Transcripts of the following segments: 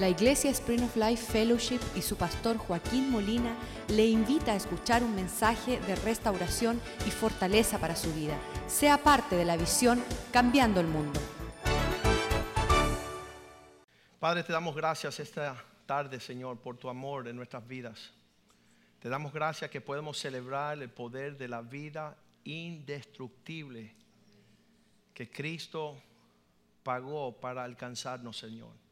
La Iglesia Spring of Life Fellowship y su pastor Joaquín Molina le invita a escuchar un mensaje de restauración y fortaleza para su vida. Sea parte de la visión Cambiando el Mundo. Padre, te damos gracias esta tarde, Señor, por tu amor en nuestras vidas. Te damos gracias que podemos celebrar el poder de la vida indestructible que Cristo pagó para alcanzarnos, Señor.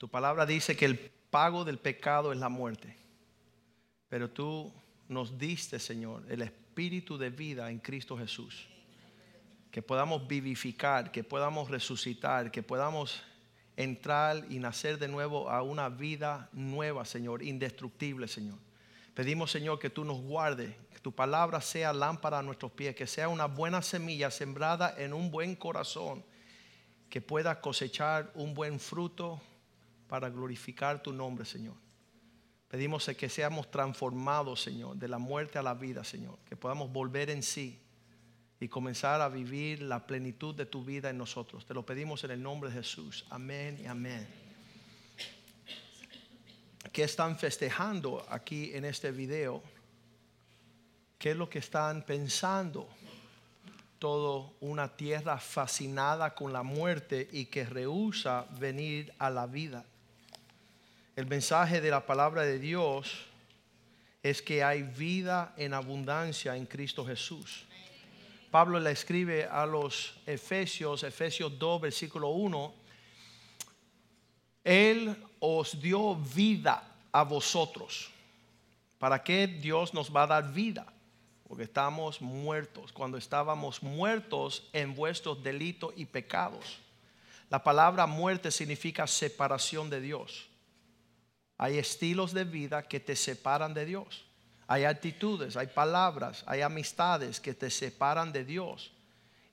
Tu palabra dice que el pago del pecado es la muerte. Pero tú nos diste, Señor, el espíritu de vida en Cristo Jesús. Que podamos vivificar, que podamos resucitar, que podamos entrar y nacer de nuevo a una vida nueva, Señor, indestructible, Señor. Pedimos, Señor, que tú nos guardes, que tu palabra sea lámpara a nuestros pies, que sea una buena semilla sembrada en un buen corazón, que pueda cosechar un buen fruto para glorificar tu nombre, Señor. Pedimos que seamos transformados, Señor, de la muerte a la vida, Señor. Que podamos volver en sí y comenzar a vivir la plenitud de tu vida en nosotros. Te lo pedimos en el nombre de Jesús. Amén y amén. ¿Qué están festejando aquí en este video? ¿Qué es lo que están pensando? Todo una tierra fascinada con la muerte y que rehúsa venir a la vida. El mensaje de la palabra de Dios es que hay vida en abundancia en Cristo Jesús. Pablo le escribe a los Efesios, Efesios 2, versículo 1, Él os dio vida a vosotros. ¿Para qué Dios nos va a dar vida? Porque estamos muertos. Cuando estábamos muertos en vuestros delitos y pecados. La palabra muerte significa separación de Dios. Hay estilos de vida que te separan de Dios. Hay actitudes, hay palabras, hay amistades que te separan de Dios.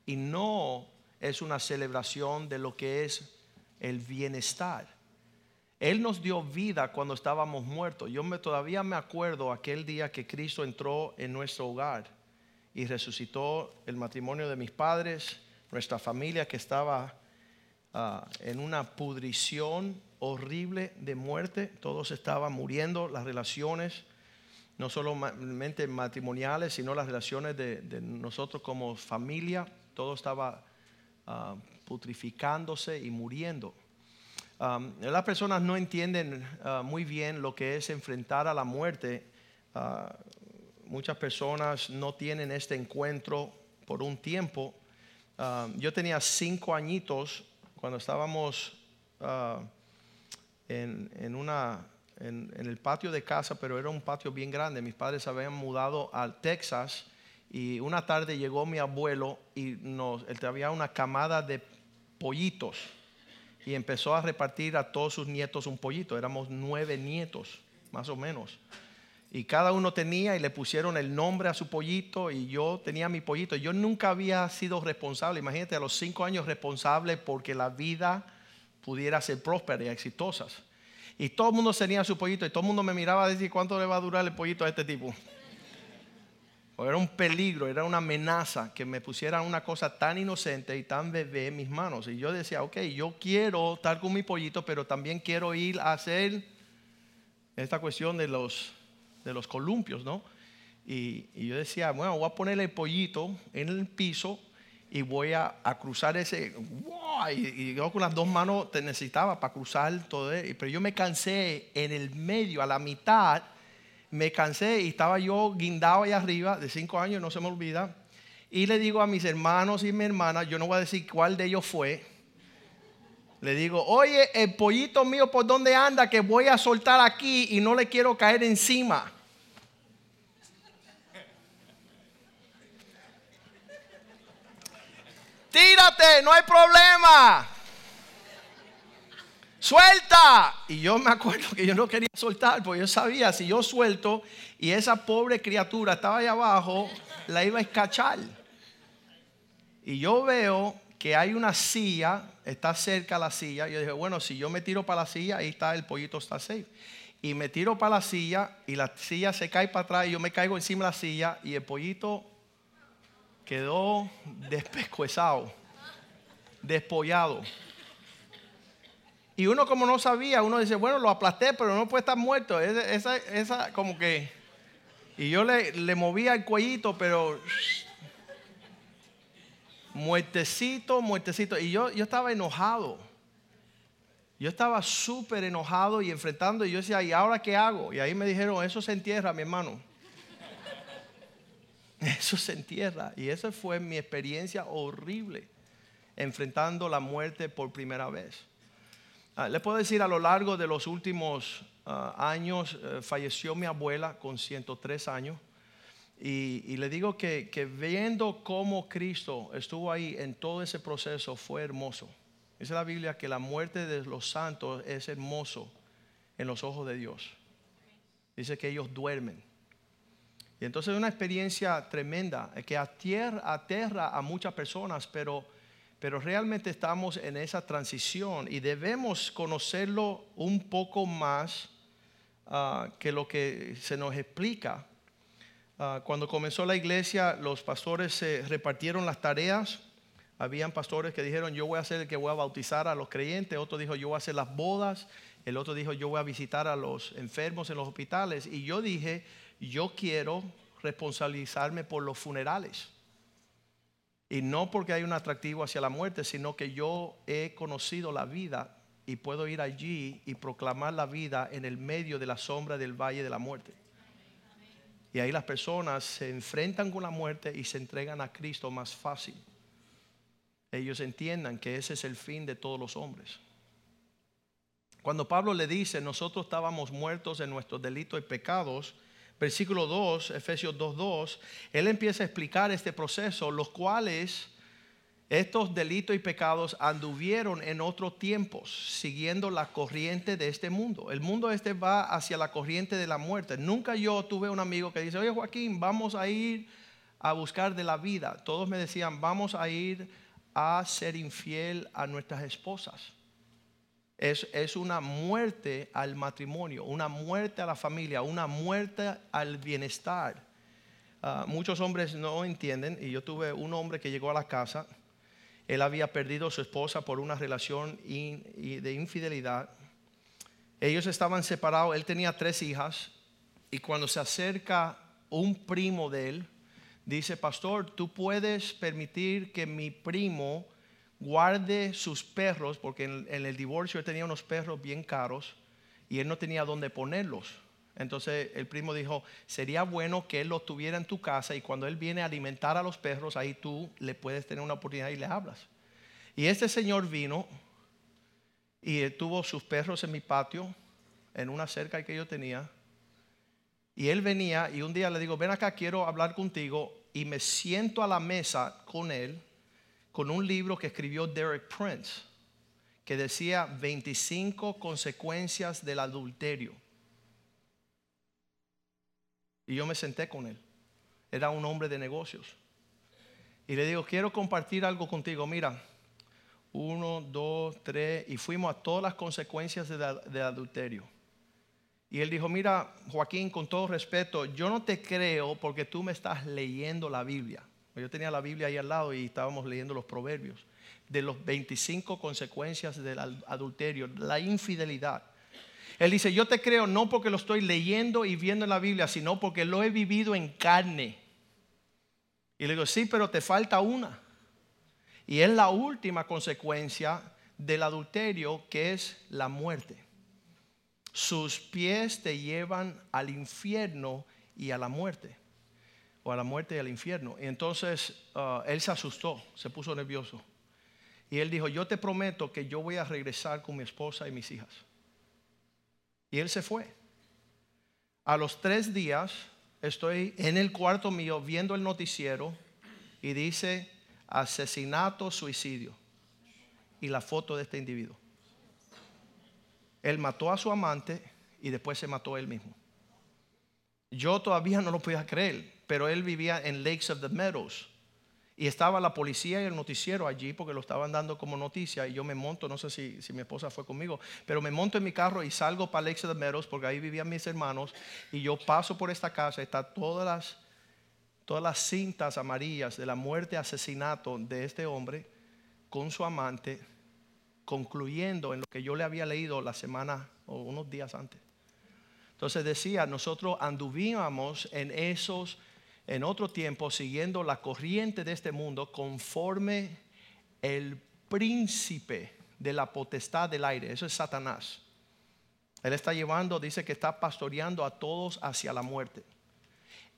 Y no es una celebración de lo que es el bienestar. Él nos dio vida cuando estábamos muertos. Yo todavía me acuerdo aquel día que Cristo entró en nuestro hogar y resucitó el matrimonio de mis padres, nuestra familia que estaba ah, en una pudrición horrible de muerte, todos estaban muriendo, las relaciones, no solamente matrimoniales, sino las relaciones de, nosotros como familia, todo estaba ah, putrificándose y muriendo. las personas no entienden ah, muy bien lo que es enfrentar a la muerte. Ah, muchas personas no tienen este encuentro por un tiempo. yo tenía cinco añitos cuando estábamos en, una, en, el patio de casa, pero era un patio bien grande. Mis padres habían mudado a Texas y una tarde llegó mi abuelo y nos, él había una camada de pollitos y empezó a repartir a todos sus nietos un pollito. Éramos nueve nietos, más o menos. Y cada uno tenía y le pusieron el nombre a su pollito y yo tenía mi pollito. Yo nunca había sido responsable, imagínate, a los cinco años responsable porque la vida pudiera ser próspera y exitosas. Y todo el mundo tenía su pollito y todo el mundo me miraba a decir cuánto le va a durar el pollito a este tipo. era un peligro, era una amenaza que me pusieran una cosa tan inocente y tan bebé en mis manos. Y yo decía, ok, yo quiero estar con mi pollito, pero también quiero ir a hacer esta cuestión de los, de los columpios, ¿no? Y, y yo decía, bueno, voy a poner el pollito en el piso y voy a, cruzar ese, y, yo con las dos manos te necesitaba para cruzar todo, pero yo me cansé en el medio, a la mitad, me cansé y estaba yo guindado ahí arriba, de cinco años, no se me olvida, y le digo a mis hermanos y mi hermana, yo no voy a decir cuál de ellos fue, le digo, oye, el pollito mío, ¿por dónde anda? Que voy a soltar aquí y no le quiero caer encima. Tírate, no hay problema. Suelta. Y yo me acuerdo que yo no quería soltar, porque yo sabía, si yo suelto y esa pobre criatura estaba ahí abajo, la iba a escachar. Y yo veo que hay una silla, está cerca la silla. Yo dije, bueno, si yo me tiro para la silla, ahí está, el pollito está safe. Y me tiro para la silla y la silla se cae para atrás y yo me caigo encima de la silla y el pollito quedó despescuezado, despollado. Y uno como no sabía, uno dice, bueno, lo aplasté, pero no puede estar muerto. Esa, esa, como que... Y yo le, le movía el cuellito, pero... Muertecito, muertecito. Y yo, yo estaba enojado. Yo estaba súper enojado y enfrentando. Y yo decía, ¿y ahora qué hago? Y ahí me dijeron, eso se entierra, mi hermano. Eso se entierra. Y esa fue mi experiencia horrible, enfrentando la muerte por primera vez. Ah, le puedo decir, a lo largo de los últimos ah, años eh, falleció mi abuela con 103 años. Y, le digo que, que, viendo cómo Cristo estuvo ahí en todo ese proceso fue hermoso. Dice la Biblia que la muerte de los santos es hermoso en los ojos de Dios. Dice que ellos duermen. Y entonces es una experiencia tremenda que aterra, aterra a muchas personas, pero pero realmente estamos en esa transición y debemos conocerlo un poco más ah, que lo que se nos explica. Ah, cuando comenzó la iglesia, los pastores se repartieron las tareas. Habían pastores que dijeron, yo voy a ser el que voy a bautizar a los creyentes. Otro dijo, yo voy a hacer las bodas. El otro dijo, yo voy a visitar a los enfermos en los hospitales. Y yo dije, yo quiero responsabilizarme por los funerales. Y no porque hay un atractivo hacia la muerte, sino que yo he conocido la vida y puedo ir allí y proclamar la vida en el medio de la sombra del valle de la muerte. Y ahí las personas se enfrentan con la muerte y se entregan a Cristo más fácil. Ellos entiendan que ese es el fin de todos los hombres. Cuando Pablo le dice, nosotros estábamos muertos en nuestros delitos y pecados, versículo 2, Efesios 2.2, él empieza a explicar este proceso, los cuales estos delitos y pecados anduvieron en otros tiempos, siguiendo la corriente de este mundo. El mundo este va hacia la corriente de la muerte. Nunca yo tuve un amigo que dice, oye Joaquín, vamos a ir a buscar de la vida. Todos me decían, vamos a ir a ser infiel a nuestras esposas es, una muerte al matrimonio, una muerte a la familia, una muerte al bienestar. Ah, muchos hombres no entienden, y yo tuve un hombre que llegó a la casa, él había perdido a su esposa por una relación de infidelidad. Ellos estaban separados, él tenía tres hijas, y cuando se acerca un primo de él, dice, pastor, tú puedes permitir que mi primo guarde sus perros, porque en, el divorcio él tenía unos perros bien caros y él no tenía dónde ponerlos. Entonces el primo dijo, sería bueno que él los tuviera en tu casa y cuando él viene a alimentar a los perros, ahí tú le puedes tener una oportunidad y le hablas. Y este señor vino y tuvo sus perros en mi patio, en una cerca que yo tenía. Y él venía y un día le digo, ven acá, quiero hablar contigo. Y me siento a la mesa con él con un libro que escribió Derek Prince, que decía 25 consecuencias del adulterio. Y yo me senté con él. Era un hombre de negocios. Y le digo, quiero compartir algo contigo. Mira, uno, dos, tres. Y fuimos a todas las consecuencias del adulterio. Y él dijo, mira, Joaquín, con todo respeto, yo no te creo porque tú me estás leyendo la Biblia. Yo tenía la Biblia ahí al lado y estábamos leyendo los proverbios de los 25 consecuencias del adulterio, la infidelidad. Él dice, yo te creo no porque lo estoy leyendo y viendo en la Biblia, sino porque lo he vivido en carne. Y le digo, sí, pero te falta una. Y es la última consecuencia del adulterio, que es la muerte. Sus pies te llevan al infierno y a la muerte a la muerte y al infierno. Y entonces uh, él se asustó, se puso nervioso. Y él dijo, yo te prometo que yo voy a regresar con mi esposa y mis hijas. Y él se fue. A los tres días estoy en el cuarto mío viendo el noticiero y dice asesinato, suicidio. Y la foto de este individuo. Él mató a su amante y después se mató él mismo. Yo todavía no lo podía creer pero él vivía en Lakes of the Meadows. Y estaba la policía y el noticiero allí porque lo estaban dando como noticia. Y yo me monto, no sé si, mi esposa fue conmigo, pero me monto en mi carro y salgo para Lakes of the Meadows porque ahí vivían mis hermanos. Y yo paso por esta casa, está todas las, todas las cintas amarillas de la muerte, asesinato de este hombre con su amante. concluyendo en lo que yo le había leído la semana o unos días antes. Entonces decía, nosotros anduvíamos en esos, en otro tiempo, siguiendo la corriente de este mundo conforme el príncipe de la potestad del aire, eso es Satanás. Él está llevando, dice que está pastoreando a todos hacia la muerte.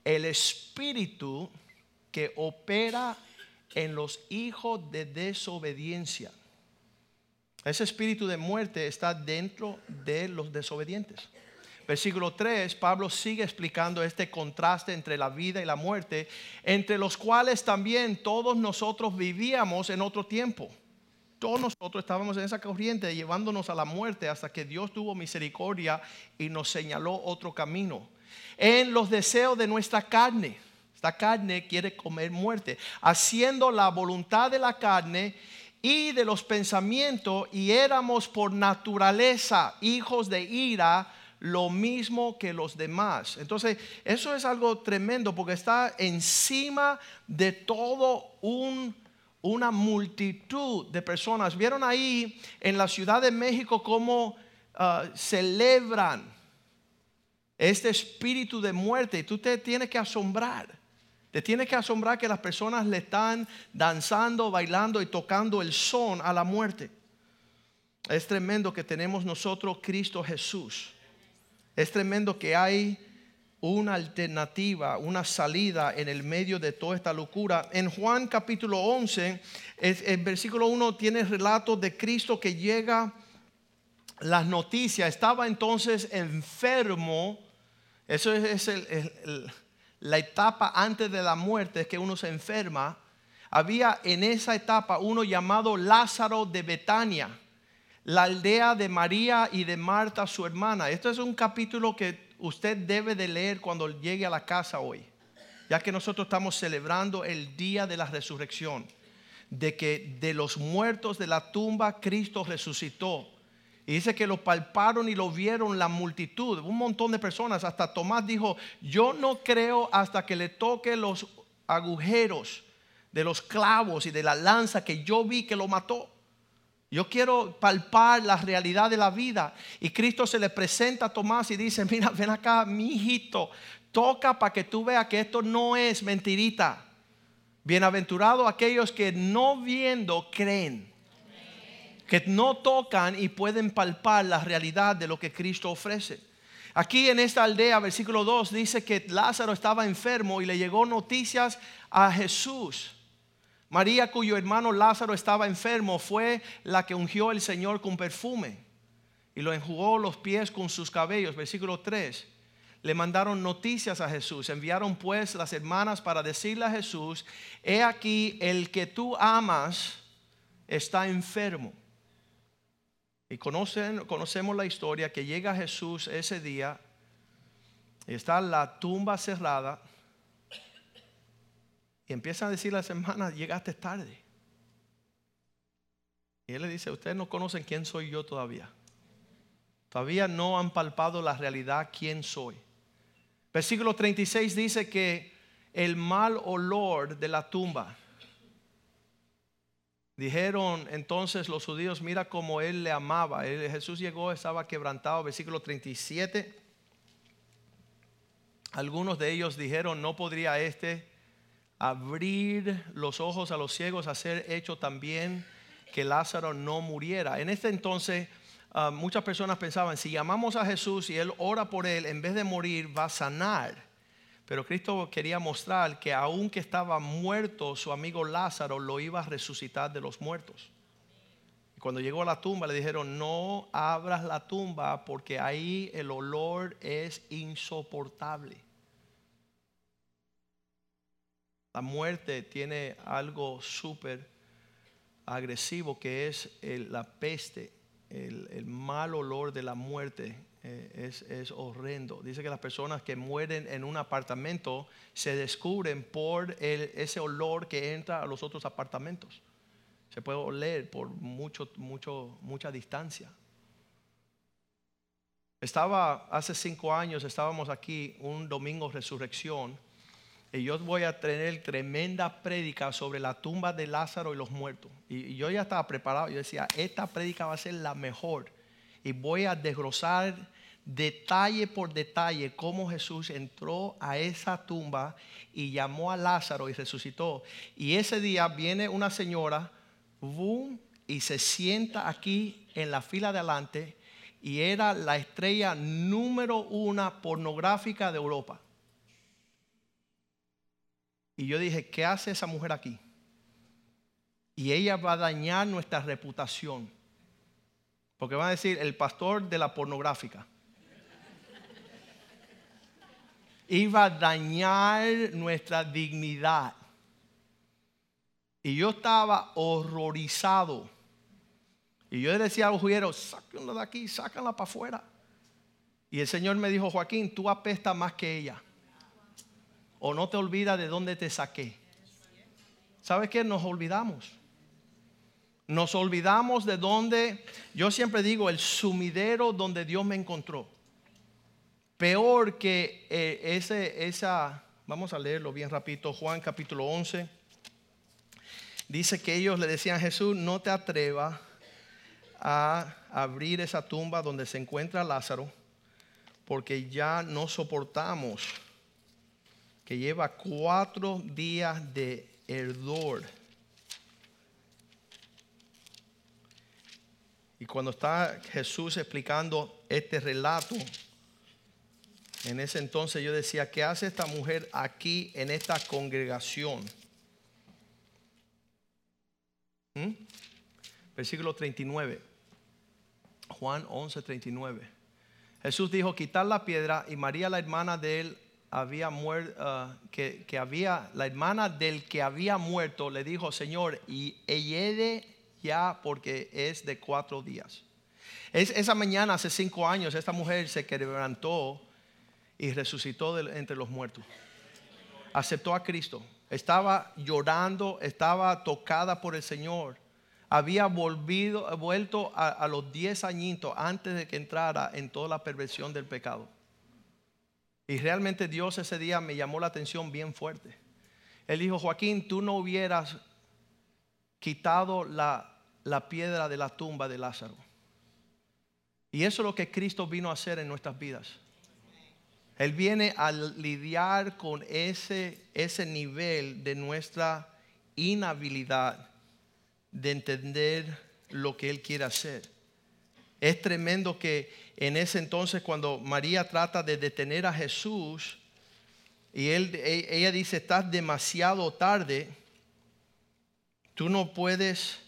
El espíritu que opera en los hijos de desobediencia. Ese espíritu de muerte está dentro de los desobedientes. Versículo 3, Pablo sigue explicando este contraste entre la vida y la muerte, entre los cuales también todos nosotros vivíamos en otro tiempo. Todos nosotros estábamos en esa corriente llevándonos a la muerte hasta que Dios tuvo misericordia y nos señaló otro camino. En los deseos de nuestra carne. Esta carne quiere comer muerte, haciendo la voluntad de la carne y de los pensamientos y éramos por naturaleza hijos de ira, lo mismo que los demás. Entonces, eso es algo tremendo porque está encima de todo un una multitud de personas. ¿Vieron ahí en la Ciudad de México cómo ah, celebran este espíritu de muerte? Y tú te tienes que asombrar. Te tienes que asombrar que las personas le están danzando, bailando y tocando el son a la muerte. Es tremendo que tenemos nosotros Cristo Jesús. Es tremendo que hay una alternativa, una salida en el medio de toda esta locura. En Juan capítulo 11, el versículo 1 tiene relato de Cristo que llega las noticias. Estaba entonces enfermo. Eso es, la etapa antes de la muerte, es que uno se enferma. Había en esa etapa uno llamado Lázaro de Betania, la aldea de María y de Marta, su hermana. Esto es un capítulo que usted debe de leer cuando llegue a la casa hoy, ya que nosotros estamos celebrando el día de la resurrección, de que de los muertos de la tumba Cristo resucitó. Y dice que lo palparon y lo vieron la multitud, un montón de personas. Hasta Tomás dijo, yo no creo hasta que le toque los agujeros de los clavos y de la lanza que yo vi que lo mató. Yo quiero palpar la realidad de la vida. Y Cristo se le presenta a Tomás y dice, mira, ven acá, mi hijito, toca para que tú veas que esto no es mentirita. Bienaventurados aquellos que no viendo creen. Que no tocan y pueden palpar la realidad de lo que Cristo ofrece. Aquí en esta aldea, versículo 2, dice que Lázaro estaba enfermo y le llegó noticias a Jesús. María, cuyo hermano Lázaro estaba enfermo, fue la que ungió el Señor con perfume y lo enjugó los pies con sus cabellos. Versículo 3. Le mandaron noticias a Jesús. Enviaron pues las hermanas para decirle a Jesús, he aquí el que tú amas está enfermo. Y conocen, conocemos la historia que llega Jesús ese día, está la tumba cerrada y empiezan a decir las hermanas, llegaste tarde. Y él le dice, ustedes no conocen quién soy yo todavía. Todavía no han palpado la realidad quién soy. Versículo 36 dice que el mal olor de la tumba. Dijeron entonces los judíos, mira cómo él le amaba. Jesús llegó, estaba quebrantado. Versículo 37. Algunos de ellos dijeron, no podría este abrir los ojos a los ciegos, hacer hecho también que Lázaro no muriera. En este entonces ah, muchas personas pensaban, si llamamos a Jesús y Él ora por Él, en vez de morir va a sanar. Pero Cristo quería mostrar que aunque estaba muerto, su amigo Lázaro lo iba a resucitar de los muertos. Y cuando llegó a la tumba le dijeron, no abras la tumba porque ahí el olor es insoportable. La muerte tiene algo súper agresivo que es la peste, el, mal olor de la muerte. Eh, es, horrendo. Dice que las personas que mueren en un apartamento se descubren por ese olor que entra a los otros apartamentos. Se puede oler por mucho, mucho, mucha distancia. Estaba hace cinco años, estábamos aquí un domingo resurrección Y yo voy a tener tremenda prédica sobre la tumba de Lázaro y los muertos. Y, yo ya estaba preparado. Yo decía, esta prédica va a ser la mejor. Y voy a desglosar detalle por detalle cómo Jesús entró a esa tumba y llamó a Lázaro y resucitó. Y ese día viene una señora, boom, y se sienta aquí en la fila de adelante y era la estrella número una pornográfica de Europa. Y yo dije, ¿qué hace esa mujer aquí? Y ella va a dañar nuestra reputación. Porque va a decir, el pastor de la pornográfica. Iba a dañar nuestra dignidad. Y yo estaba horrorizado. Y yo le decía a los jugueros, sáquenla de aquí, sácanla para afuera. Y el Señor me dijo, Joaquín, tú apestas más que ella o no te olvidas de dónde te saqué. ¿Sabes qué? Nos olvidamos. Nos olvidamos de dónde, yo siempre digo, el sumidero donde Dios me encontró. Peor que eh, ese, esa, vamos a leerlo bien rapidito, Juan capítulo 11. Dice que ellos le decían a Jesús, no te atrevas a abrir esa tumba donde se encuentra Lázaro, porque ya no soportamos que lleva cuatro días de herdor. Y cuando está Jesús explicando este relato, en ese entonces yo decía, ¿qué hace esta mujer aquí en esta congregación? ¿Mm? Versículo 39. Juan 11, 39. Jesús dijo, quitar la piedra y María, la hermana de él, había muerto, ah, que, había, la hermana del que había muerto le dijo, Señor, y ella ya porque es de cuatro días. Es, esa mañana, hace cinco años, esta mujer se quebrantó y resucitó entre los muertos. Aceptó a Cristo. Estaba llorando, estaba tocada por el Señor. Había volvido, vuelto a, a los diez añitos antes de que entrara en toda la perversión del pecado. Y realmente Dios ese día me llamó la atención bien fuerte. Él dijo, Joaquín, tú no hubieras quitado la, la piedra de la tumba de Lázaro. Y eso es lo que Cristo vino a hacer en nuestras vidas. Él viene a lidiar con ese, ese nivel de nuestra inhabilidad de entender lo que Él quiere hacer. Es tremendo que en ese entonces cuando María trata de detener a Jesús y él, e, ella dice, estás demasiado tarde, tú no puedes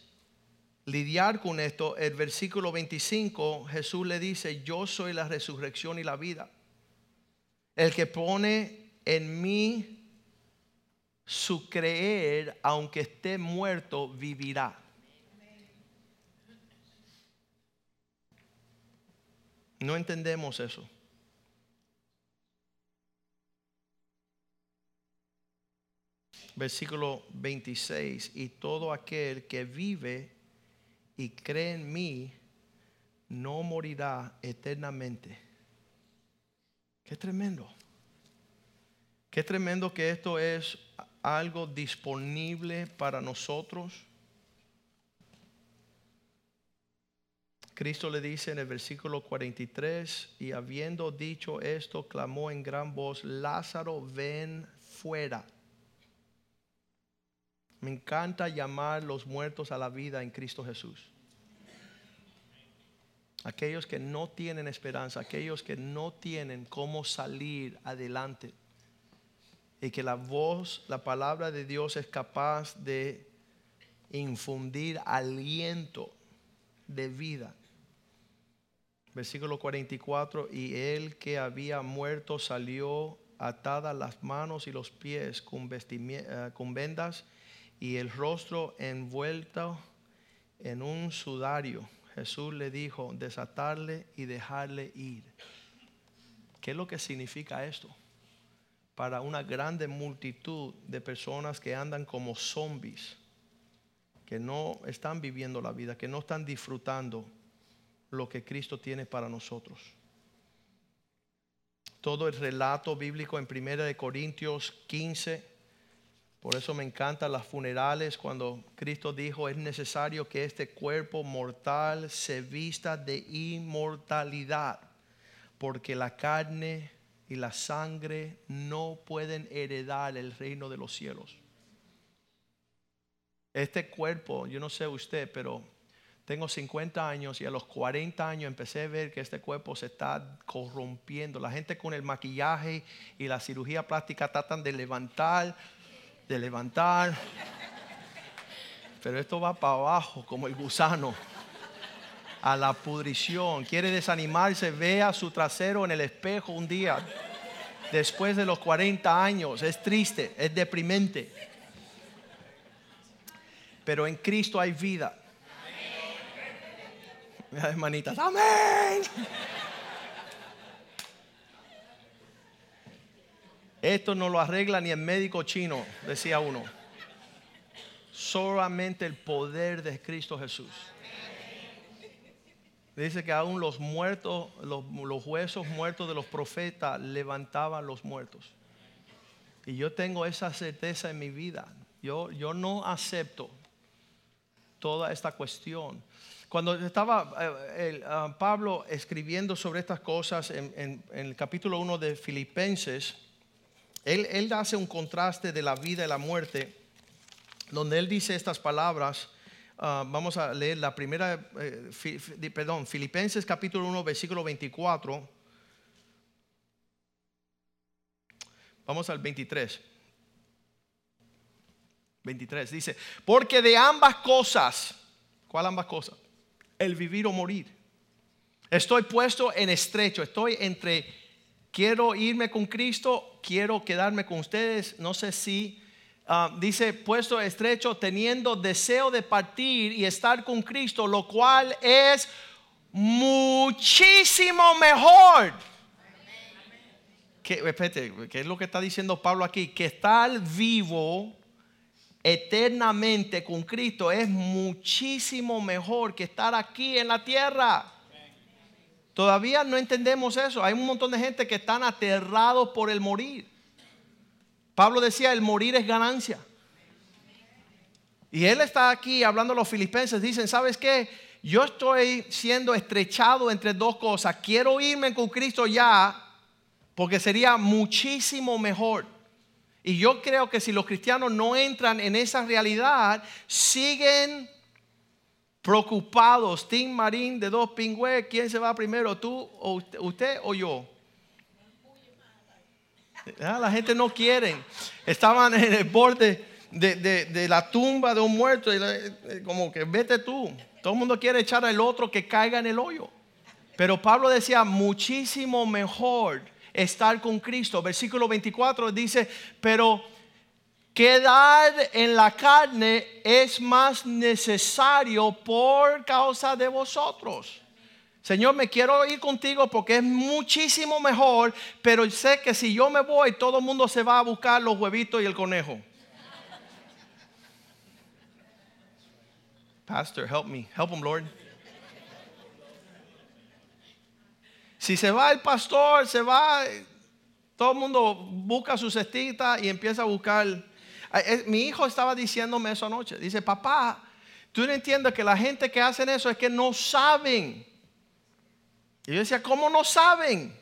lidiar con esto. El versículo 25, Jesús le dice, yo soy la resurrección y la vida. El que pone en mí su creer, aunque esté muerto, vivirá. No entendemos eso. Versículo 26, y todo aquel que vive y cree en mí no morirá eternamente. Qué tremendo. Qué tremendo que esto es algo disponible para nosotros Cristo le dice en el versículo 43, y habiendo dicho esto, clamó en gran voz, Lázaro, ven fuera. Me encanta llamar los muertos a la vida en Cristo Jesús. Aquellos que no tienen esperanza, aquellos que no tienen cómo salir adelante. Y que la voz, la palabra de Dios es capaz de infundir aliento de vida versículo 44, y él que había muerto salió atadas las manos y los pies con, eh, con vendas y el rostro envuelto en un sudario. Jesús le dijo, desatarle y dejarle ir. ¿Qué es lo que significa esto? Para una grande multitud de personas que andan como zombies, que no están viviendo la vida, que no están disfrutando lo que Cristo tiene para nosotros. todo el relato bíblico en 1 de Corintios 15. Por eso me encantan las funerales cuando Cristo dijo es necesario que este cuerpo mortal se vista de inmortalidad, porque la carne y la sangre no pueden heredar el reino de los cielos. Este cuerpo, yo no sé usted, pero tengo 50 años y a los 40 años empecé a ver que este cuerpo se está corrompiendo. La gente con el maquillaje y la cirugía plástica tratan de levantar, de levantar. Pero esto va para abajo como el gusano. A la pudrición. Quiere desanimarse, vea su trasero en el espejo un día. Después de los 40 años. Es triste, es deprimente. Pero en Cristo hay vida hermanitas, amén. Esto no lo arregla ni el médico chino, decía uno. Solamente el poder de Cristo Jesús. Dice que aún los muertos, los, huesos muertos de los profetas levantaban los muertos. Y yo tengo esa certeza en mi vida. Yo, yo no acepto toda esta cuestión cuando estaba eh, ah, Pablo escribiendo sobre estas cosas en, el capítulo 1 de Filipenses, él, hace un contraste de la vida y la muerte, donde él dice estas palabras. Ah, vamos a leer la primera, eh, perdón, Filipenses capítulo 1, versículo 24. Vamos al 23. 23 dice, porque de ambas cosas, ¿cuál ambas cosas? el vivir o morir. Estoy puesto en estrecho, estoy entre quiero irme con Cristo, quiero quedarme con ustedes, no sé si ah, dice puesto estrecho teniendo deseo de partir y estar con Cristo, lo cual es muchísimo mejor. ¿Qué, ¿Qué es lo que está diciendo Pablo aquí? Que estar vivo eternamente con Cristo es muchísimo mejor que estar aquí en la tierra. Todavía no entendemos eso. Hay un montón de gente que están aterrados por el morir. Pablo decía, el morir es ganancia. Y él está aquí hablando a los filipenses. Dicen, ¿sabes qué? Yo estoy siendo estrechado entre dos cosas. Quiero irme con Cristo ya, porque sería muchísimo mejor. Y yo creo que si los cristianos no entran en esa realidad, siguen preocupados. Tim Marín de dos pingües, ¿quién se va primero? ¿Tú o usted, o yo? Ah, la gente no quiere. Estaban en el borde de, la tumba de un muerto. Y eh, como que vete tú. Todo el mundo quiere echar al otro que caiga en el hoyo. Pero Pablo decía, muchísimo mejor estar con Cristo. Versículo 24 dice, pero quedar en la carne es más necesario por causa de vosotros. Señor, me quiero ir contigo porque es muchísimo mejor, pero sé que si yo me voy, todo el mundo se va a buscar los huevitos y el conejo. Pastor, help me. Help him, Lord. Si se va el pastor, se va, todo el mundo busca su cestita y empieza a buscar. Mi hijo estaba diciéndome eso anoche. Dice, papá, tú no entiendes que la gente que hacen eso es que no saben. Y yo decía, ¿cómo no saben?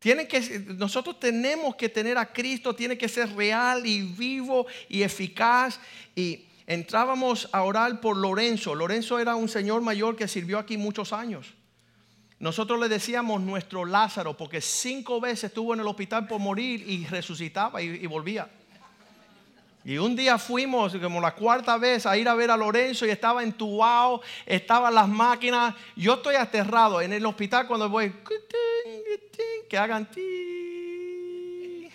Tienen que, nosotros tenemos que tener a Cristo, tiene que ser real y vivo y eficaz. Y entrábamos a orar por Lorenzo. Lorenzo era un señor mayor que sirvió aquí muchos años. Nosotros le decíamos nuestro Lázaro porque cinco veces estuvo en el hospital por morir y resucitaba y, volvía. Y un día fuimos, como la cuarta vez, a ir a ver a Lorenzo y estaba entubado, estaban las máquinas. Yo estoy aterrado en el hospital cuando voy, que hagan ti.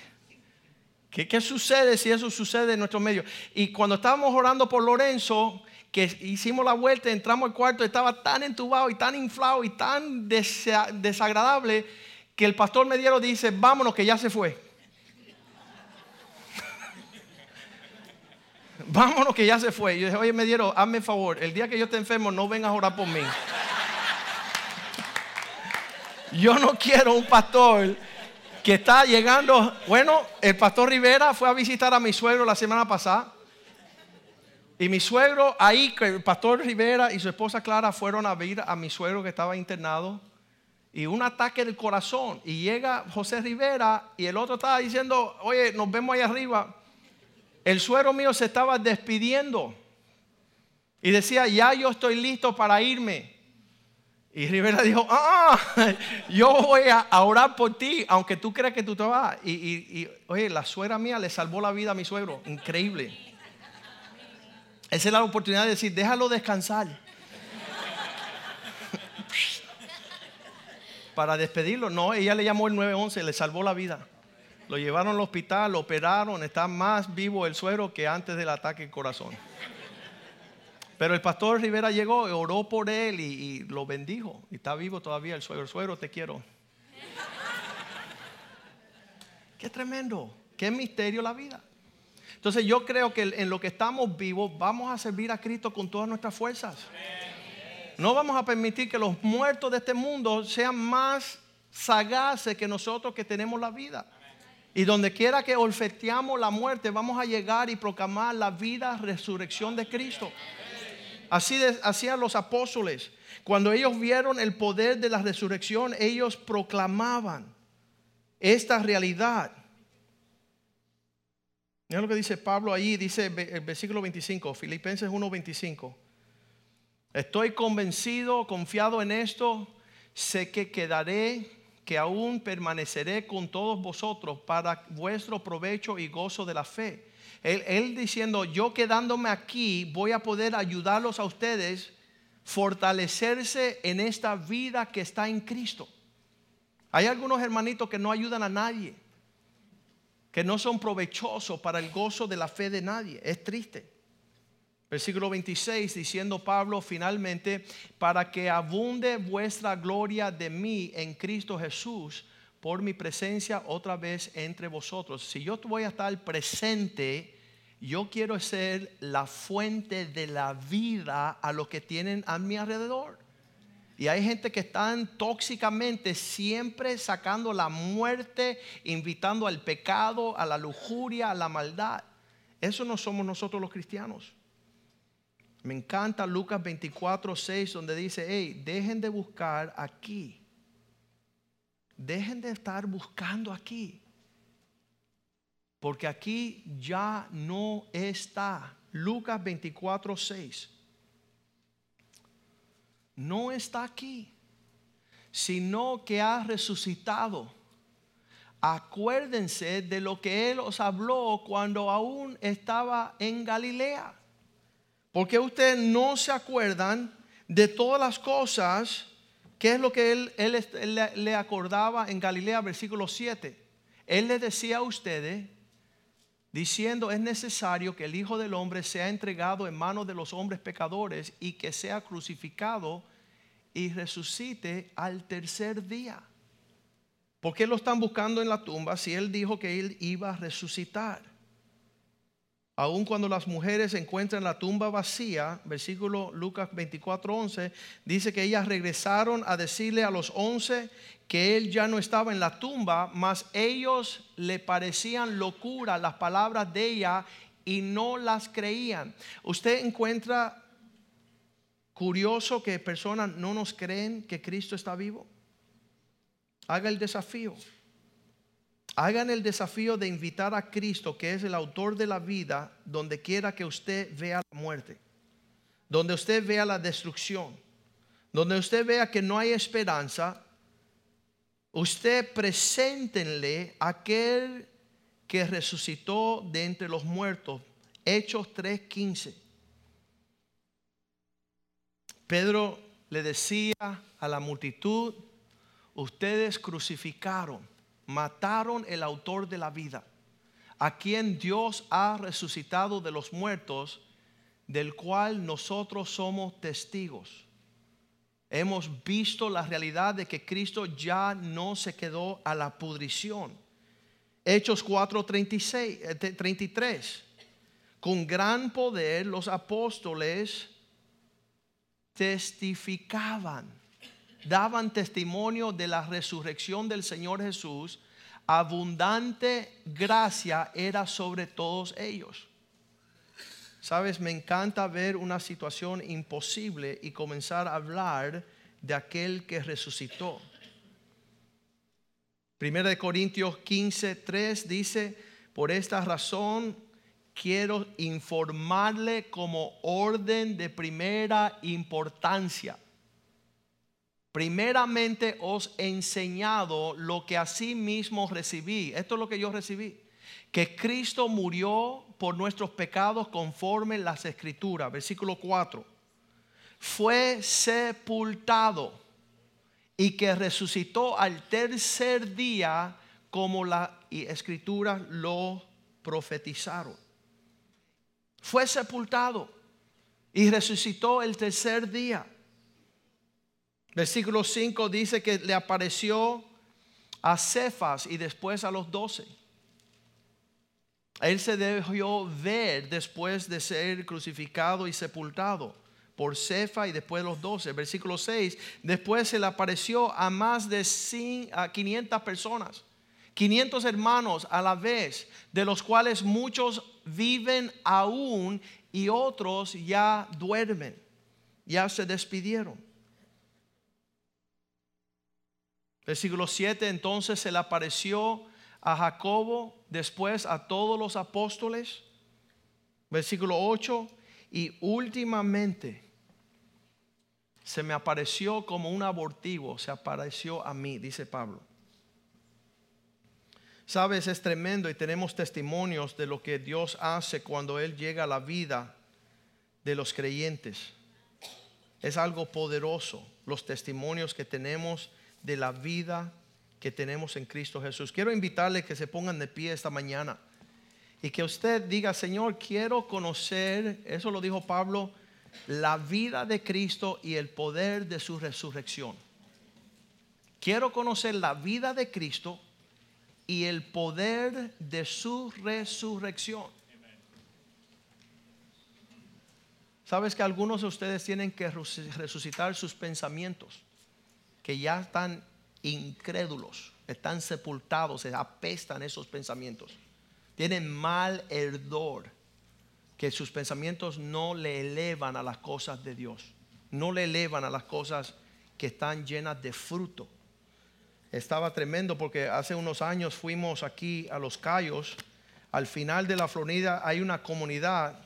¿Qué, ¿Qué sucede si eso sucede en nuestro medio? Y cuando estábamos orando por Lorenzo, que hicimos la vuelta, entramos al cuarto, estaba tan entubado y tan inflado y tan desagradable que el pastor Mediero dice, vámonos que ya se fue. vámonos que ya se fue. yo dije, oye Mediero, hazme favor, el día que yo esté enfermo no vengas a orar por mí. Yo no quiero un pastor que está llegando. Bueno, el pastor Rivera fue a visitar a mi suegro la semana pasada. Y mi suegro, ahí, el pastor Rivera y su esposa Clara fueron a ver a mi suegro que estaba internado. Y un ataque del corazón. Y llega José Rivera y el otro estaba diciendo, oye, nos vemos ahí arriba. El suegro mío se estaba despidiendo. Y decía, ya yo estoy listo para irme. Y Rivera dijo, ah, yo voy a orar por ti, aunque tú creas que tú te vas. Y, y, oye, la suegra mía le salvó la vida a mi suegro. Increíble. Esa es la oportunidad de decir, déjalo descansar. Para despedirlo, no, ella le llamó el 911, le salvó la vida. Lo llevaron al hospital, lo operaron, está más vivo el suero que antes del ataque al corazón. Pero el pastor Rivera llegó, oró por él y, lo bendijo. Y está vivo todavía el suegro. Suegro, te quiero. Qué tremendo, qué misterio la vida. Entonces yo creo que en lo que estamos vivos vamos a servir a Cristo con todas nuestras fuerzas. No vamos a permitir que los muertos de este mundo sean más sagaces que nosotros que tenemos la vida. Y donde quiera que olfeteamos la muerte, vamos a llegar y proclamar la vida, resurrección de Cristo. Así hacían los apóstoles. Cuando ellos vieron el poder de la resurrección, ellos proclamaban esta realidad. Mira lo que dice Pablo ahí, dice el versículo 25, Filipenses 1:25. Estoy convencido, confiado en esto, sé que quedaré, que aún permaneceré con todos vosotros para vuestro provecho y gozo de la fe. Él, él diciendo, yo quedándome aquí voy a poder ayudarlos a ustedes fortalecerse en esta vida que está en Cristo. Hay algunos hermanitos que no ayudan a nadie que no son provechosos para el gozo de la fe de nadie. Es triste. Versículo 26, diciendo Pablo finalmente, para que abunde vuestra gloria de mí en Cristo Jesús por mi presencia otra vez entre vosotros. Si yo voy a estar presente, yo quiero ser la fuente de la vida a los que tienen a mi alrededor. Y hay gente que están tóxicamente siempre sacando la muerte, invitando al pecado, a la lujuria, a la maldad. Eso no somos nosotros los cristianos. Me encanta Lucas 24, 6, donde dice, hey, dejen de buscar aquí. Dejen de estar buscando aquí. Porque aquí ya no está. Lucas 24, 6 no está aquí, sino que ha resucitado. Acuérdense de lo que Él os habló cuando aún estaba en Galilea. Porque ustedes no se acuerdan de todas las cosas que es lo que Él, le acordaba en Galilea, versículo 7. Él le decía a ustedes diciendo es necesario que el Hijo del Hombre sea entregado en manos de los hombres pecadores y que sea crucificado y resucite al tercer día. ¿Por qué lo están buscando en la tumba si él dijo que él iba a resucitar? Aun cuando las mujeres encuentran la tumba vacía, versículo Lucas 24, 11, dice que ellas regresaron a decirle a los once que él ya no estaba en la tumba, mas ellos le parecían locura las palabras de ella y no las creían. Usted encuentra curioso que personas no nos creen que Cristo está vivo. Haga el desafío. Hagan el desafío de invitar a Cristo, que es el autor de la vida, donde quiera que usted vea la muerte, donde usted vea la destrucción, donde usted vea que no hay esperanza, usted preséntenle aquel que resucitó de entre los muertos. Hechos 3:15. Pedro le decía a la multitud, ustedes crucificaron mataron el autor de la vida, a quien Dios ha resucitado de los muertos, del cual nosotros somos testigos. Hemos visto la realidad de que Cristo ya no se quedó a la pudrición. Hechos 4:33. 33. Eh, Con gran poder los apóstoles testificaban daban testimonio de la resurrección del Señor Jesús, abundante gracia era sobre todos ellos. Sabes, me encanta ver una situación imposible y comenzar a hablar de aquel que resucitó. Primera de Corintios 15, 3 dice, por esta razón quiero informarle como orden de primera importancia. Primeramente os he enseñado lo que así mismo recibí. Esto es lo que yo recibí. Que Cristo murió por nuestros pecados conforme las escrituras. Versículo 4. Fue sepultado y que resucitó al tercer día como la escritura lo profetizaron. Fue sepultado y resucitó el tercer día. Versículo 5 dice que le apareció a Cefas y después a los doce. Él se dejó ver después de ser crucificado y sepultado por Cefa y después los doce. Versículo 6, después se le apareció a más de 500 personas, 500 hermanos a la vez, de los cuales muchos viven aún y otros ya duermen, ya se despidieron. Versículo 7, entonces se le apareció a Jacobo, después a todos los apóstoles. Versículo 8, y últimamente se me apareció como un abortivo, se apareció a mí, dice Pablo. Sabes, es tremendo y tenemos testimonios de lo que Dios hace cuando Él llega a la vida de los creyentes. Es algo poderoso los testimonios que tenemos de la vida que tenemos en Cristo Jesús. Quiero invitarle que se pongan de pie esta mañana y que usted diga, Señor, quiero conocer, eso lo dijo Pablo, la vida de Cristo y el poder de su resurrección. Quiero conocer la vida de Cristo y el poder de su resurrección. Sabes que algunos de ustedes tienen que resucitar sus pensamientos que ya están incrédulos, están sepultados, se apestan esos pensamientos. Tienen mal herdor, que sus pensamientos no le elevan a las cosas de Dios, no le elevan a las cosas que están llenas de fruto. Estaba tremendo porque hace unos años fuimos aquí a Los Cayos, al final de la Florida hay una comunidad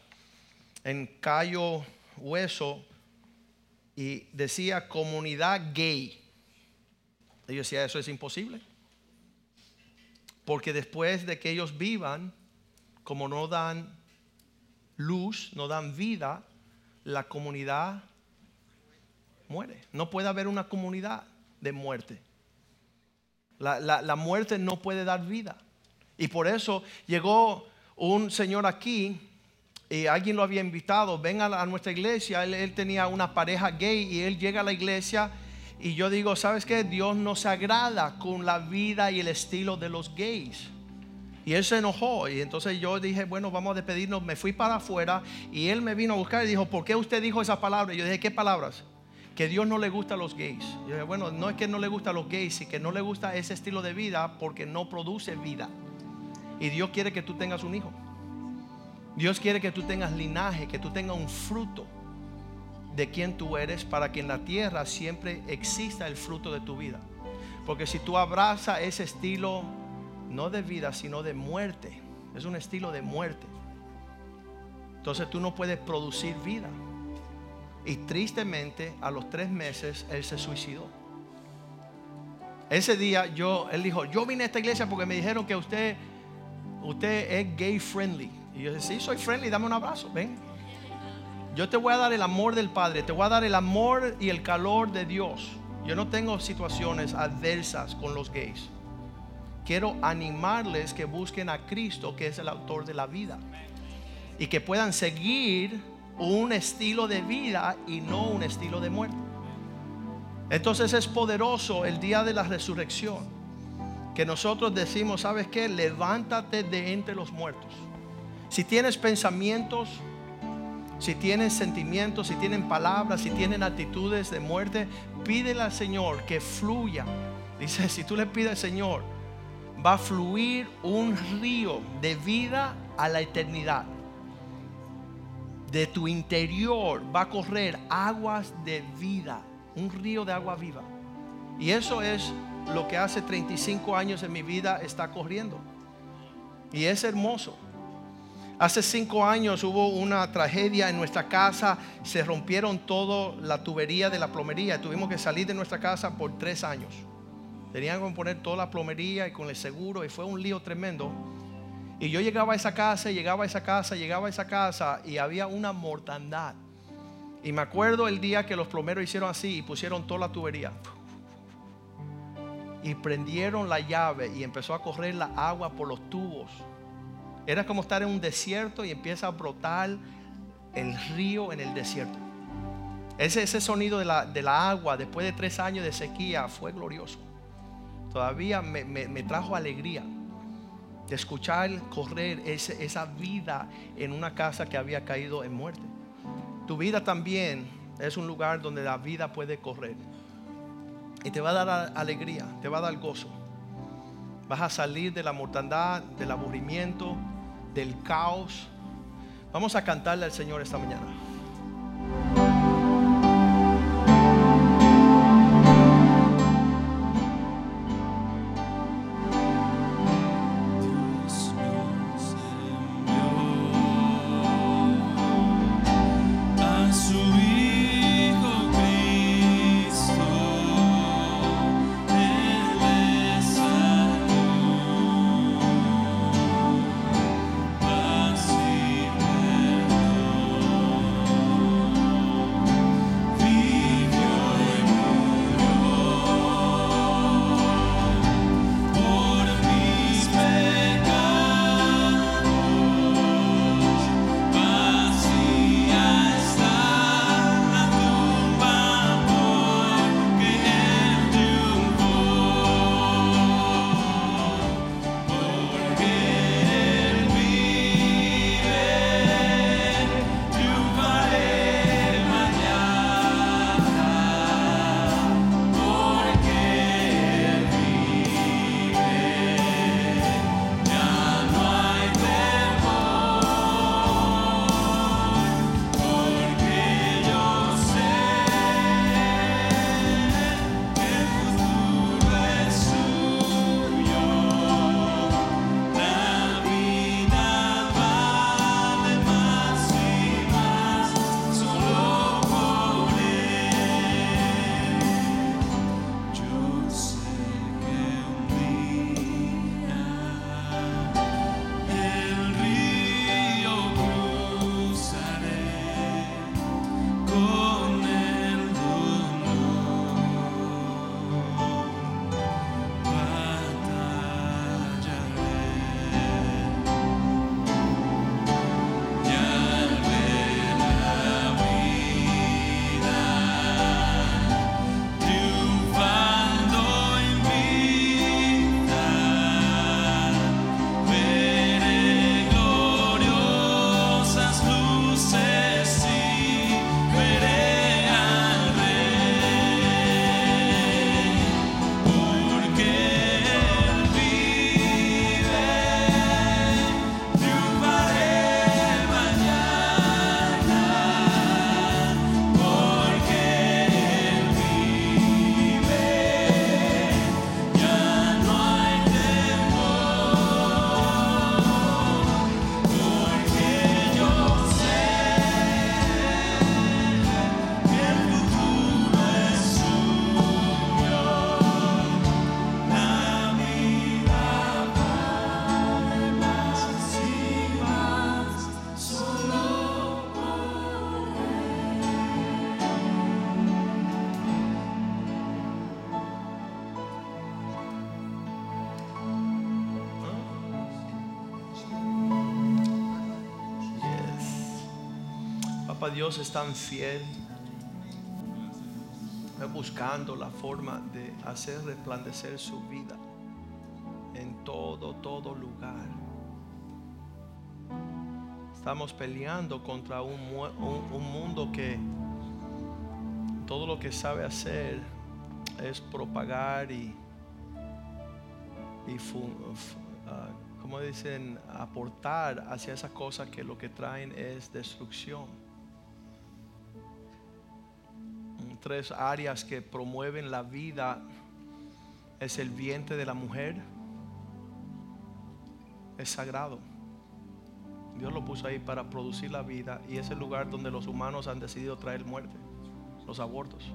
en Cayo Hueso y decía comunidad gay. Y yo decía, eso es imposible. Porque después de que ellos vivan, como no dan luz, no dan vida, la comunidad muere. No puede haber una comunidad de muerte. La, la, muerte no puede dar vida. Y por eso llegó un señor aquí y alguien lo había invitado, ven a, nuestra iglesia. Él, tenía una pareja gay y él llega a la iglesia y yo digo, ¿sabes qué? Dios no se agrada con la vida y el estilo de los gays. Y él se enojó. Y entonces yo dije, bueno, vamos a despedirnos. Me fui para afuera y él me vino a buscar y dijo, ¿por qué usted dijo esa palabra? Y yo dije, ¿qué palabras? Que Dios no le gusta a los gays. Yo dije, bueno, no es que no le gusta a los gays, sino que no le gusta ese estilo de vida porque no produce vida. Y Dios quiere que tú tengas un hijo. Dios quiere que tú tengas linaje, que tú tengas un fruto de quién tú eres para que en la tierra siempre exista el fruto de tu vida. Porque si tú abrazas ese estilo, no de vida, sino de muerte, es un estilo de muerte. Entonces tú no puedes producir vida. Y tristemente, a los tres meses, él se suicidó. Ese día yo, él dijo, yo vine a esta iglesia porque me dijeron que usted, usted es gay friendly. Y yo dije, sí, soy friendly, dame un abrazo, ven. Yo te voy a dar el amor del Padre, te voy a dar el amor y el calor de Dios. Yo no tengo situaciones adversas con los gays. Quiero animarles que busquen a Cristo, que es el autor de la vida. Y que puedan seguir un estilo de vida y no un estilo de muerte. Entonces es poderoso el día de la resurrección. Que nosotros decimos, ¿sabes qué? Levántate de entre los muertos. Si tienes pensamientos si tienen sentimientos, si tienen palabras, si tienen actitudes de muerte, pídele al Señor que fluya. Dice, si tú le pides al Señor, va a fluir un río de vida a la eternidad. De tu interior va a correr aguas de vida, un río de agua viva. Y eso es lo que hace 35 años en mi vida está corriendo. Y es hermoso. Hace cinco años hubo una tragedia en nuestra casa, se rompieron toda la tubería de la plomería, tuvimos que salir de nuestra casa por tres años. Tenían que poner toda la plomería y con el seguro y fue un lío tremendo. Y yo llegaba a esa casa, llegaba a esa casa, llegaba a esa casa y había una mortandad. Y me acuerdo el día que los plomeros hicieron así y pusieron toda la tubería. Y prendieron la llave y empezó a correr la agua por los tubos. Era como estar en un desierto y empieza a brotar el río en el desierto. Ese, ese sonido de la, de la agua después de tres años de sequía fue glorioso. Todavía me, me trajo alegría de escuchar correr esa vida en una casa que había caído en muerte. Tu vida también es un lugar donde la vida puede correr. Y te va a dar alegría, te va a dar gozo. Vas a salir de la mortandad, del aburrimiento, del caos. Vamos a cantarle al Señor esta mañana. Dios es tan fiel, buscando la forma de hacer resplandecer su vida en todo, todo lugar. Estamos peleando contra un, un mundo que todo lo que sabe hacer es propagar y, y ah, como dicen, aportar hacia esas cosas que lo que traen es destrucción. Tres áreas que promueven la vida es el vientre de la mujer, es sagrado. Dios lo puso ahí para producir la vida y es el lugar donde los humanos han decidido traer muerte, los abortos.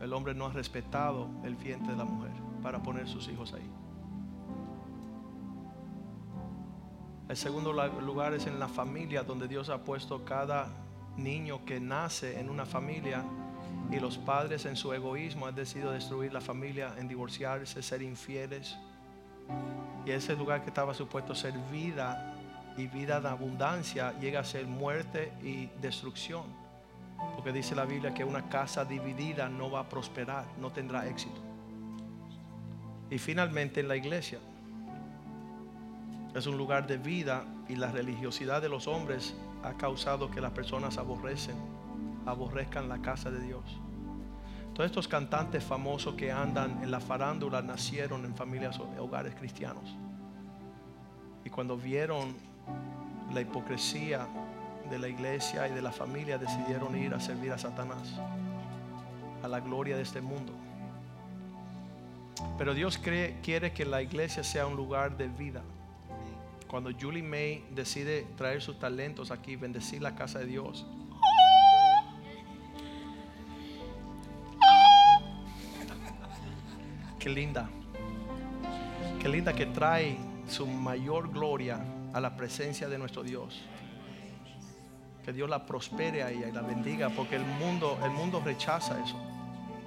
El hombre no ha respetado el vientre de la mujer para poner sus hijos ahí. El segundo lugar es en la familia, donde Dios ha puesto cada niño que nace en una familia y los padres en su egoísmo han decidido destruir la familia, en divorciarse, ser infieles. Y ese lugar que estaba supuesto ser vida y vida de abundancia llega a ser muerte y destrucción. Porque dice la Biblia que una casa dividida no va a prosperar, no tendrá éxito. Y finalmente en la iglesia es un lugar de vida y la religiosidad de los hombres ha causado que las personas aborrecen, aborrezcan la casa de Dios. Todos estos cantantes famosos que andan en la farándula nacieron en familias o hogares cristianos. Y cuando vieron la hipocresía de la iglesia y de la familia, decidieron ir a servir a Satanás, a la gloria de este mundo. Pero Dios quiere que la iglesia sea un lugar de vida. Cuando Julie May decide traer sus talentos aquí, bendecir la casa de Dios, Qué linda. Qué linda que trae su mayor gloria a la presencia de nuestro Dios. Que Dios la prospere a ella y la bendiga, porque el mundo, el mundo rechaza eso.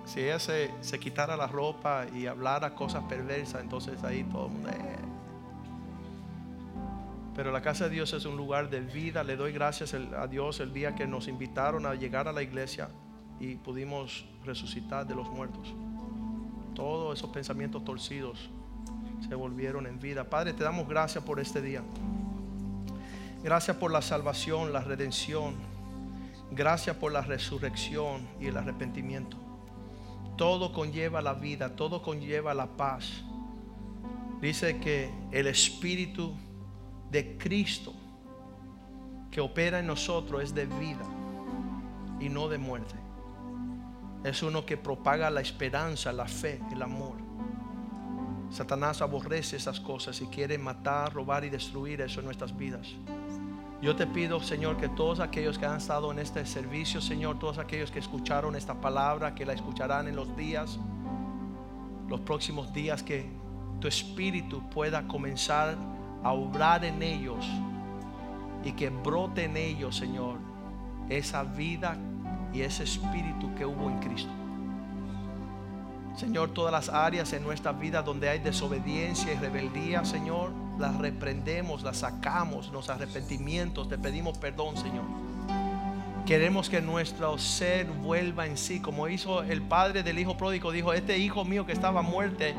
Si ella se, se quitara la ropa y hablara cosas perversas, entonces ahí todo el mundo. "Eh". Pero la casa de Dios es un lugar de vida. Le doy gracias a Dios el día que nos invitaron a llegar a la iglesia y pudimos resucitar de los muertos todos esos pensamientos torcidos se volvieron en vida. Padre, te damos gracias por este día. Gracias por la salvación, la redención. Gracias por la resurrección y el arrepentimiento. Todo conlleva la vida, todo conlleva la paz. Dice que el Espíritu de Cristo que opera en nosotros es de vida y no de muerte. Es uno que propaga la esperanza, la fe, el amor. Satanás aborrece esas cosas y quiere matar, robar y destruir eso en nuestras vidas. Yo te pido, Señor, que todos aquellos que han estado en este servicio, Señor, todos aquellos que escucharon esta palabra, que la escucharán en los días, los próximos días, que tu espíritu pueda comenzar a obrar en ellos y que brote en ellos, Señor, esa vida y ese espíritu que hubo en Cristo. Señor, todas las áreas en nuestra vida donde hay desobediencia y rebeldía, Señor, las reprendemos, las sacamos, los arrepentimientos, te pedimos perdón, Señor. Queremos que nuestro ser vuelva en sí, como hizo el padre del hijo pródigo, dijo, este hijo mío que estaba muerte,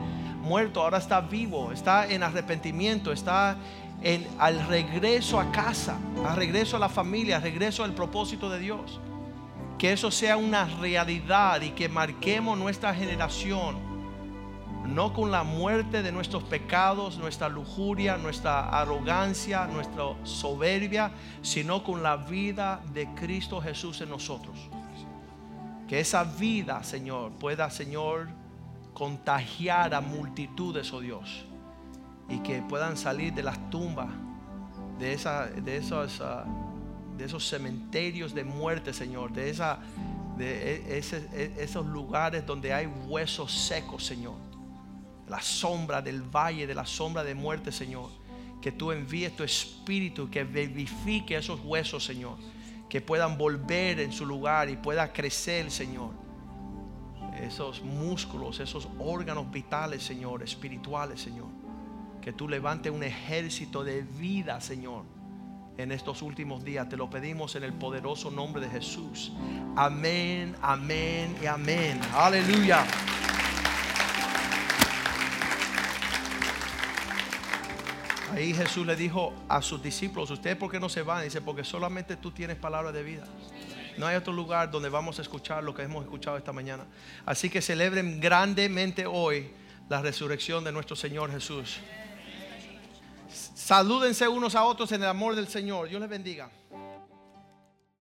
muerto, ahora está vivo, está en arrepentimiento, está en, al regreso a casa, al regreso a la familia, al regreso al propósito de Dios que eso sea una realidad y que marquemos nuestra generación, no con la muerte de nuestros pecados, nuestra lujuria, nuestra arrogancia, nuestra soberbia, sino con la vida de Cristo Jesús en nosotros. Que esa vida, Señor, pueda, Señor, contagiar a multitudes, oh Dios, y que puedan salir de las tumbas, de, esa, de esas... ah, de esos cementerios de muerte, Señor, de, esa, de e- e- esos lugares donde hay huesos secos, Señor. La sombra del valle, de la sombra de muerte, Señor. Que tú envíes tu espíritu, que vivifique esos huesos, Señor. Que puedan volver en su lugar y pueda crecer, Señor. Esos músculos, esos órganos vitales, Señor, espirituales, Señor. Que tú levantes un ejército de vida, Señor en estos últimos días. Te lo pedimos en el poderoso nombre de Jesús. Amén, amén y amén. Aleluya. Ahí Jesús le dijo a sus discípulos, ¿ustedes por qué no se van? Dice, porque solamente tú tienes palabra de vida. No hay otro lugar donde vamos a escuchar lo que hemos escuchado esta mañana. Así que celebren grandemente hoy la resurrección de nuestro Señor Jesús. Salúdense unos a otros en el amor del Señor. Dios les bendiga.